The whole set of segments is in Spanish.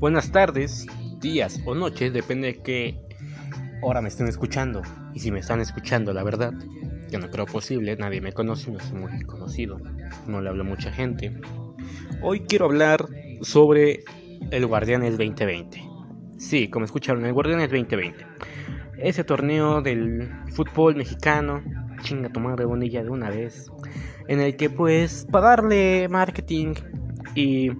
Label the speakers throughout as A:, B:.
A: buenas tardes, días o noches, depende de qué hora me estén escuchando. Y si me están escuchando, la verdad, que no creo posible, nadie me conoce, no soy muy conocido, no le hablo a mucha gente. Hoy quiero hablar sobre el Guardianes 2020. Sí, como escucharon, el Guardianes 2020. Ese torneo del fútbol mexicano, chinga tu madre bonilla de una vez, en el que pues para darle marketing y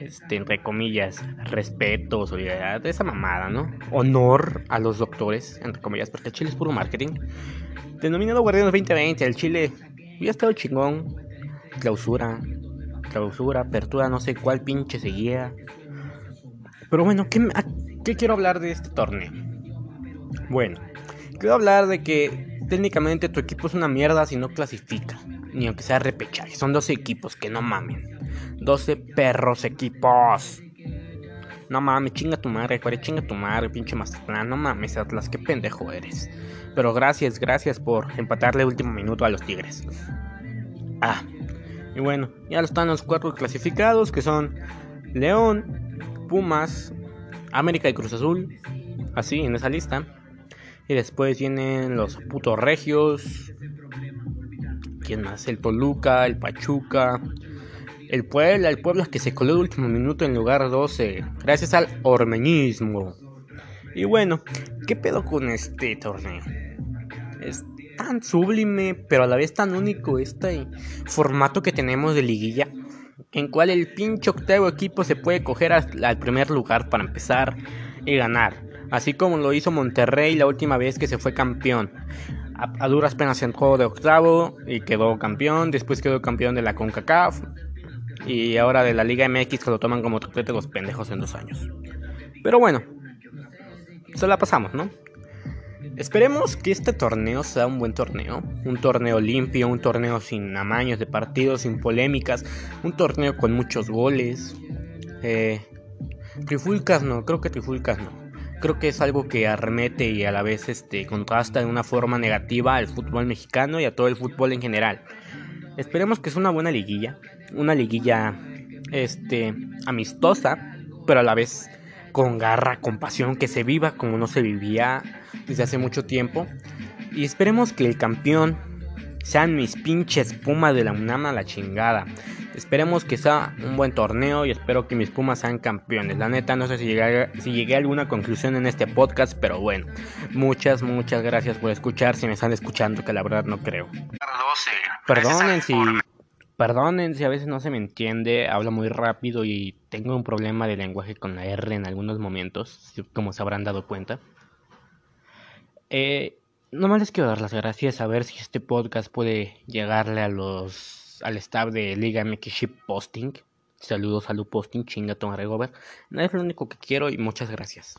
A: este, entre comillas, respeto, solidaridad, esa mamada, ¿no? Honor a los doctores, entre comillas, porque el Chile es puro marketing. Denominado Guardianes 2020, el Chile ya estado chingón. Clausura, clausura, apertura, no sé cuál pinche seguía. Pero bueno, ¿qué, ¿qué quiero hablar de este torneo? Bueno, quiero hablar de que técnicamente tu equipo es una mierda si no clasifica. Ni aunque sea repechaje. Son 12 equipos, que no mamen. 12 perros equipos. No mames, chinga tu madre, cuare, chinga tu madre, pinche Mazatlán. No mames, Atlas, qué pendejo eres. Pero gracias, gracias por empatarle último minuto a los Tigres. Ah, y bueno, ya están los cuatro clasificados que son León, Pumas, América y Cruz Azul. Así, en esa lista. Y después vienen los putos regios. ¿Quién más? El Toluca, el Pachuca, el Puebla, el Puebla que se coló el último minuto en lugar 12, gracias al ormeñismo. Y bueno, ¿qué pedo con este torneo? Es tan sublime, pero a la vez tan único este formato que tenemos de liguilla, en cual el pinche octavo equipo se puede coger al primer lugar para empezar y ganar, así como lo hizo Monterrey la última vez que se fue campeón. A, duras penas entró de octavo y quedó campeón, después quedó campeón de la CONCACAF, y ahora de la Liga MX que lo toman como de los pendejos en dos años. Pero bueno, se la pasamos, ¿no? Esperemos que este torneo sea un buen torneo, un torneo limpio, un torneo sin amaños de partidos, sin polémicas, un torneo con muchos goles. Eh, trifulcas no, creo que trifulcas no. Creo que es algo que arremete y a la vez este, contrasta de una forma negativa al fútbol mexicano y a todo el fútbol en general. Esperemos que sea una buena liguilla, una liguilla este amistosa, pero a la vez con garra, con pasión, que se viva como no se vivía desde hace mucho tiempo. Y esperemos que el campeón sean mis pinches Pumas de la UNAM a la chingada. Esperemos que sea un buen torneo y espero que mis Pumas sean campeones. La neta, no sé si llegué, si llegué a alguna conclusión en este podcast, pero bueno. Muchas, muchas gracias por escuchar. Si me están escuchando, que la verdad no creo. Perdonen si, perdonen si a veces no se me entiende, hablo muy rápido y tengo un problema de lenguaje con la R en algunos momentos, como se habrán dado cuenta. Eh, nomás les quiero dar las gracias a ver si este podcast puede llegarle a los al staff de Liga MX Ship Posting. Saludos a Lu Posting, chinga Tom Regover. No es lo único que quiero y muchas gracias.